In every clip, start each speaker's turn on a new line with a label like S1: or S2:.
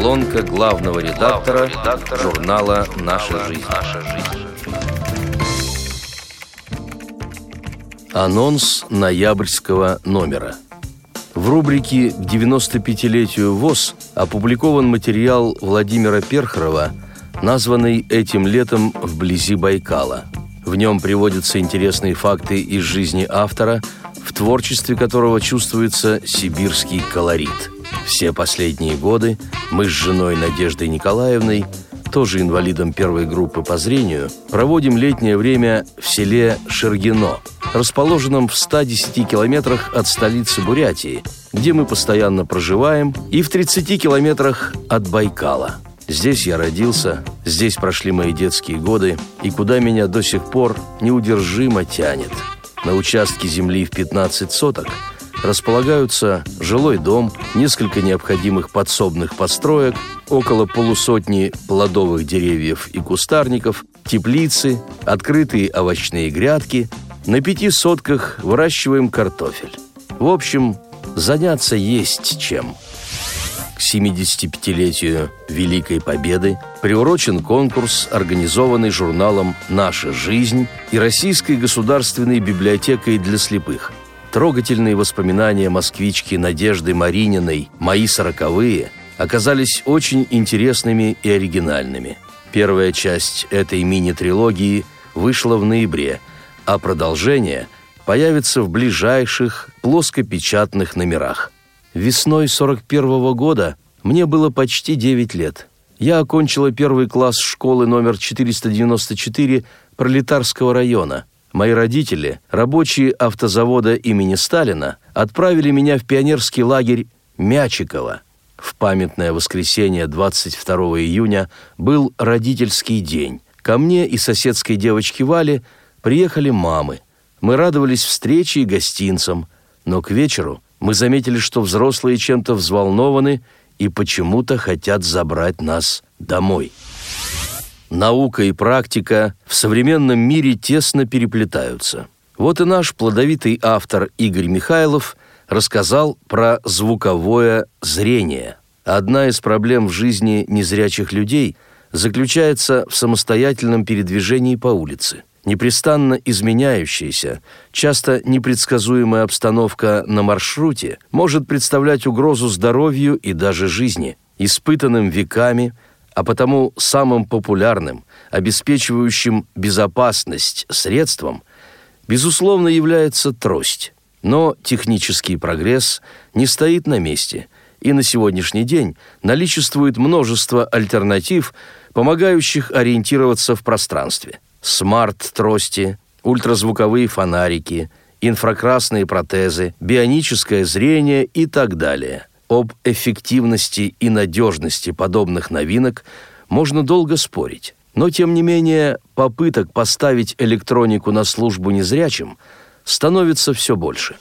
S1: Колонка главного редактора, редактора журнала «Наша жизнь». «Наша жизнь». Анонс ноябрьского номера. В рубрике «К 95-летию ВОЗ» опубликован материал Владимира Перхарова, названный этим летом вблизи Байкала. В нем приводятся интересные факты из жизни автора, в творчестве которого чувствуется сибирский колорит. Все последние годы мы с женой Надеждой Николаевной, тоже инвалидом первой группы по зрению, проводим летнее время в селе Шергино, расположенном в 110 километрах от столицы Бурятии, где мы постоянно проживаем, и в 30 километрах от Байкала – Здесь я родился, здесь прошли мои детские годы, и куда меня до сих пор неудержимо тянет. На участке земли в 15 соток располагаются жилой дом, несколько необходимых подсобных построек, около полусотни плодовых деревьев и кустарников, теплицы, открытые овощные грядки. На пяти сотках выращиваем картофель. В общем, заняться есть чем – к 75-летию Великой Победы приурочен конкурс, организованный журналом «Наша жизнь» и Российской государственной библиотекой для слепых. Трогательные воспоминания москвички Надежды Марининой «Мои сороковые» оказались очень интересными и оригинальными. Первая часть этой мини-трилогии вышла в ноябре, а продолжение появится в ближайших плоскопечатных номерах – Весной 41 -го года мне было почти 9 лет. Я окончила первый класс школы номер 494 Пролетарского района. Мои родители, рабочие автозавода имени Сталина, отправили меня в пионерский лагерь Мячиково. В памятное воскресенье 22 июня был родительский день. Ко мне и соседской девочке Вале приехали мамы. Мы радовались встрече и гостинцам, но к вечеру – мы заметили, что взрослые чем-то взволнованы и почему-то хотят забрать нас домой. Наука и практика в современном мире тесно переплетаются. Вот и наш плодовитый автор Игорь Михайлов рассказал про звуковое зрение. Одна из проблем в жизни незрячих людей заключается в самостоятельном передвижении по улице – Непрестанно изменяющаяся, часто непредсказуемая обстановка на маршруте может представлять угрозу здоровью и даже жизни, испытанным веками, а потому самым популярным, обеспечивающим безопасность средством, безусловно, является трость. Но технический прогресс не стоит на месте, и на сегодняшний день наличествует множество альтернатив, помогающих ориентироваться в пространстве – смарт-трости, ультразвуковые фонарики, инфракрасные протезы, бионическое зрение и так далее. Об эффективности и надежности подобных новинок можно долго спорить. Но, тем не менее, попыток поставить электронику на службу незрячим становится все больше.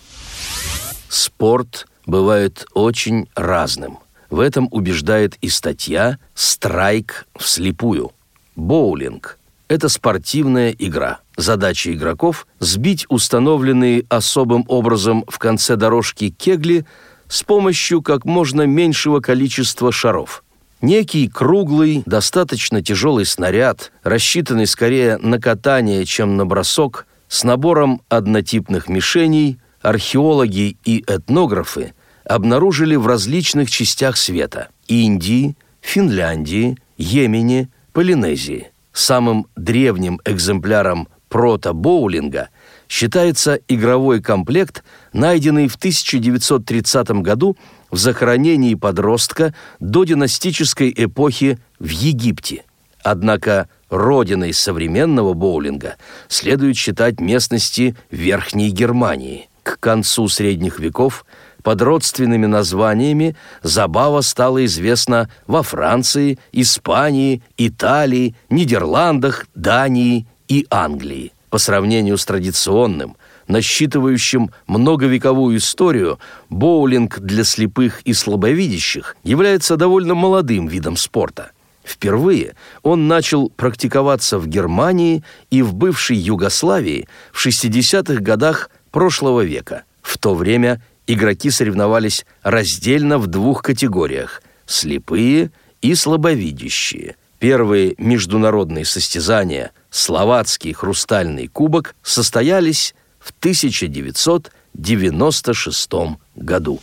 S1: Спорт бывает очень разным. В этом убеждает и статья «Страйк вслепую». Боулинг – это спортивная игра. Задача игроков – сбить установленные особым образом в конце дорожки кегли с помощью как можно меньшего количества шаров. Некий круглый, достаточно тяжелый снаряд, рассчитанный скорее на катание, чем на бросок, с набором однотипных мишеней, археологи и этнографы обнаружили в различных частях света – Индии, Финляндии, Йемене, Полинезии – Самым древним экземпляром прото-боулинга считается игровой комплект, найденный в 1930 году в захоронении подростка до династической эпохи в Египте. Однако родиной современного боулинга следует считать местности Верхней Германии. К концу средних веков – под родственными названиями забава стала известна во Франции, Испании, Италии, Нидерландах, Дании и Англии. По сравнению с традиционным, насчитывающим многовековую историю, боулинг для слепых и слабовидящих является довольно молодым видом спорта. Впервые он начал практиковаться в Германии и в бывшей Югославии в 60-х годах прошлого века. В то время игроки соревновались раздельно в двух категориях – слепые и слабовидящие. Первые международные состязания «Словацкий хрустальный кубок» состоялись в 1996 году.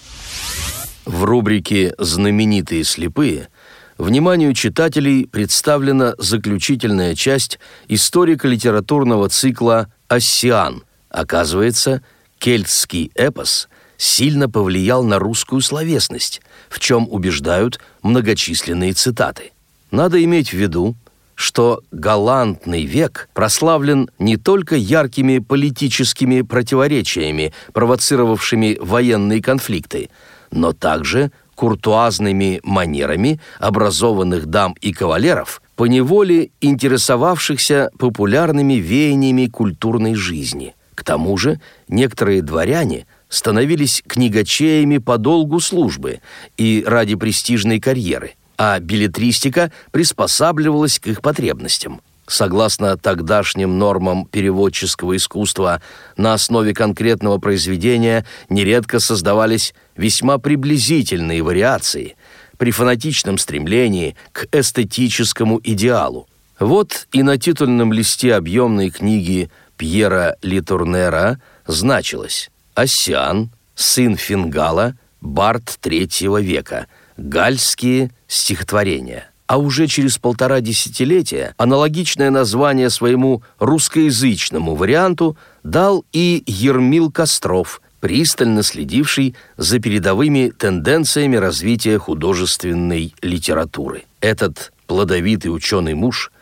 S1: В рубрике «Знаменитые слепые» вниманию читателей представлена заключительная часть историко-литературного цикла «Оссиан». Оказывается, кельтский эпос сильно повлиял на русскую словесность, в чем убеждают многочисленные цитаты. Надо иметь в виду, что галантный век прославлен не только яркими политическими противоречиями, провоцировавшими военные конфликты, но также куртуазными манерами образованных дам и кавалеров, поневоле интересовавшихся популярными веяниями культурной жизни. К тому же некоторые дворяне становились книгачеями по долгу службы и ради престижной карьеры, а билетристика приспосабливалась к их потребностям. Согласно тогдашним нормам переводческого искусства, на основе конкретного произведения нередко создавались весьма приблизительные вариации при фанатичном стремлении к эстетическому идеалу. Вот и на титульном листе объемной книги Пьера Литурнера значилось «Осян, сын Фингала, бард третьего века, гальские стихотворения» а уже через полтора десятилетия аналогичное название своему русскоязычному варианту дал и Ермил Костров, пристально следивший за передовыми тенденциями развития художественной литературы. Этот плодовитый ученый муж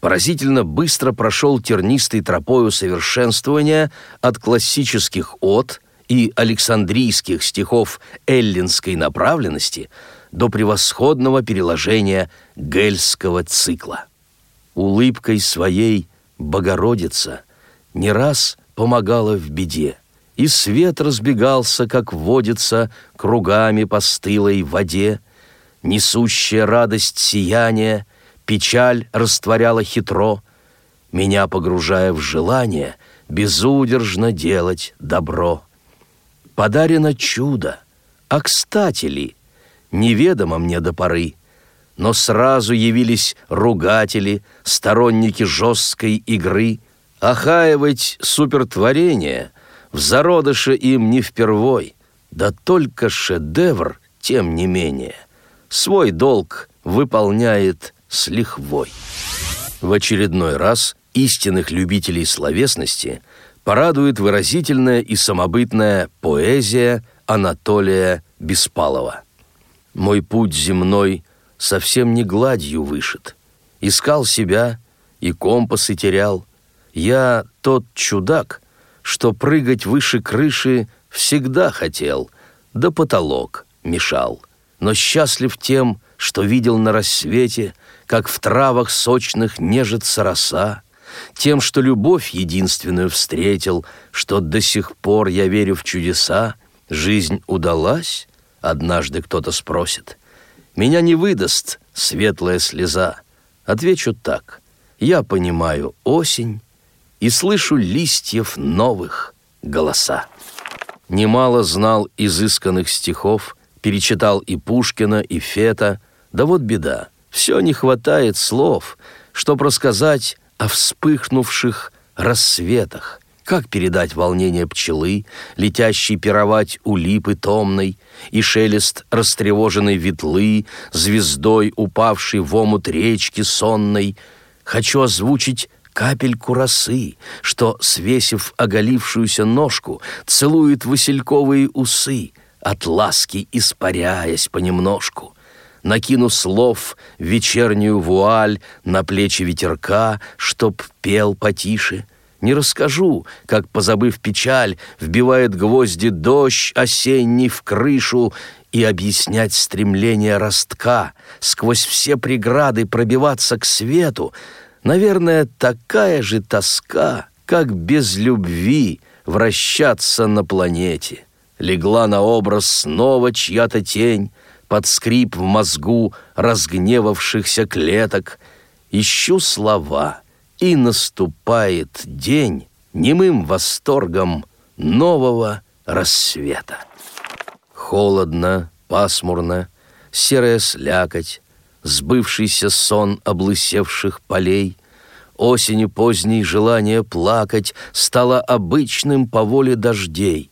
S1: поразительно быстро прошел тернистой тропою совершенствования от классических от и александрийских стихов эллинской направленности – до превосходного переложения гельского цикла. Улыбкой своей Богородица не раз помогала в беде, и свет разбегался, как водится, кругами по стылой воде, несущая радость сияния, печаль растворяла хитро, меня погружая в желание безудержно делать добро. Подарено чудо, а кстати ли, неведомо мне до поры, но сразу явились ругатели, сторонники жесткой игры, охаивать супертворение в зародыше им не впервой, да только шедевр, тем не менее, свой долг выполняет с лихвой. В очередной раз истинных любителей словесности порадует выразительная и самобытная поэзия Анатолия Беспалова. Мой путь земной совсем не гладью вышит. Искал себя и компасы терял. Я тот чудак, что прыгать выше крыши всегда хотел, да потолок мешал. Но счастлив тем, что видел на рассвете, как в травах сочных нежится роса, тем, что любовь единственную встретил, что до сих пор я верю в чудеса, жизнь удалась, Однажды кто-то спросит. Меня не выдаст светлая слеза. Отвечу так. Я понимаю осень и слышу листьев новых голоса. Немало знал изысканных стихов, перечитал и Пушкина, и Фета. Да вот беда, все не хватает слов, чтоб рассказать о вспыхнувших рассветах, как передать волнение пчелы, летящей пировать у липы томной, и шелест растревоженной ветлы, звездой, упавшей в омут речки сонной? Хочу озвучить капельку росы, что, свесив оголившуюся ножку, целует васильковые усы, от ласки испаряясь понемножку. Накину слов вечернюю вуаль на плечи ветерка, чтоб пел потише — не расскажу, как, позабыв печаль, вбивает гвозди дождь осенний в крышу и объяснять стремление ростка, сквозь все преграды пробиваться к свету. Наверное, такая же тоска, как без любви вращаться на планете. Легла на образ снова чья-то тень, под скрип в мозгу разгневавшихся клеток. Ищу слова — и наступает день немым восторгом нового рассвета. Холодно, пасмурно, серая слякоть, сбывшийся сон облысевших полей. Осенью поздней желание плакать стало обычным по воле дождей.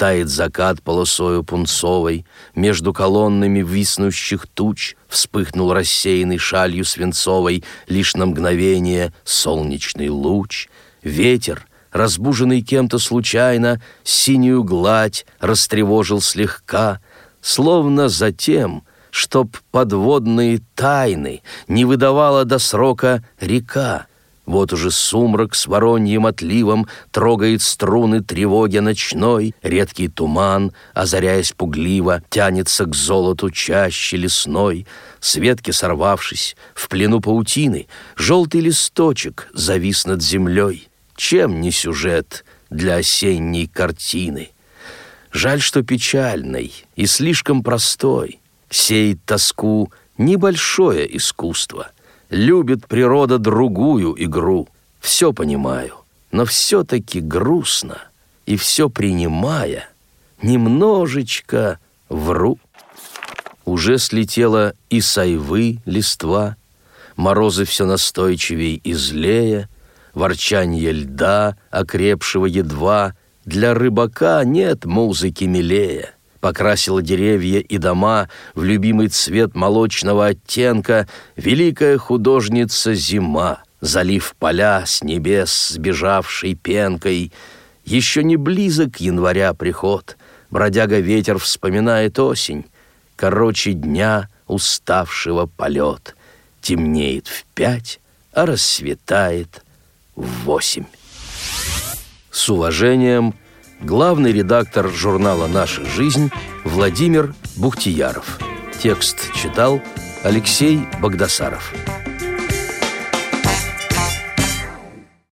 S1: Тает закат полосою пунцовой, между колоннами виснущих туч вспыхнул рассеянный шалью свинцовой лишь на мгновение солнечный луч. Ветер, разбуженный кем-то случайно, синюю гладь растревожил слегка, словно затем, чтоб подводные тайны не выдавала до срока река. Вот уже сумрак с вороньим отливом трогает струны тревоги ночной, редкий туман, озаряясь пугливо, тянется к золоту чаще лесной. С ветки сорвавшись, в плену паутины, желтый листочек завис над землей. Чем не сюжет для осенней картины? Жаль, что печальный и слишком простой. Сеет тоску небольшое искусство. Любит природа другую игру. Все понимаю, но все-таки грустно. И все принимая, немножечко вру. Уже слетела и сайвы листва, Морозы все настойчивей и злее, Ворчанье льда, окрепшего едва, Для рыбака нет музыки милее покрасила деревья и дома в любимый цвет молочного оттенка великая художница зима, залив поля с небес сбежавшей пенкой. Еще не близок января приход, бродяга ветер вспоминает осень, короче дня уставшего полет. Темнеет в пять, а рассветает в восемь. С уважением – главный редактор журнала «Наша жизнь» Владимир Бухтияров. Текст читал Алексей Богдасаров.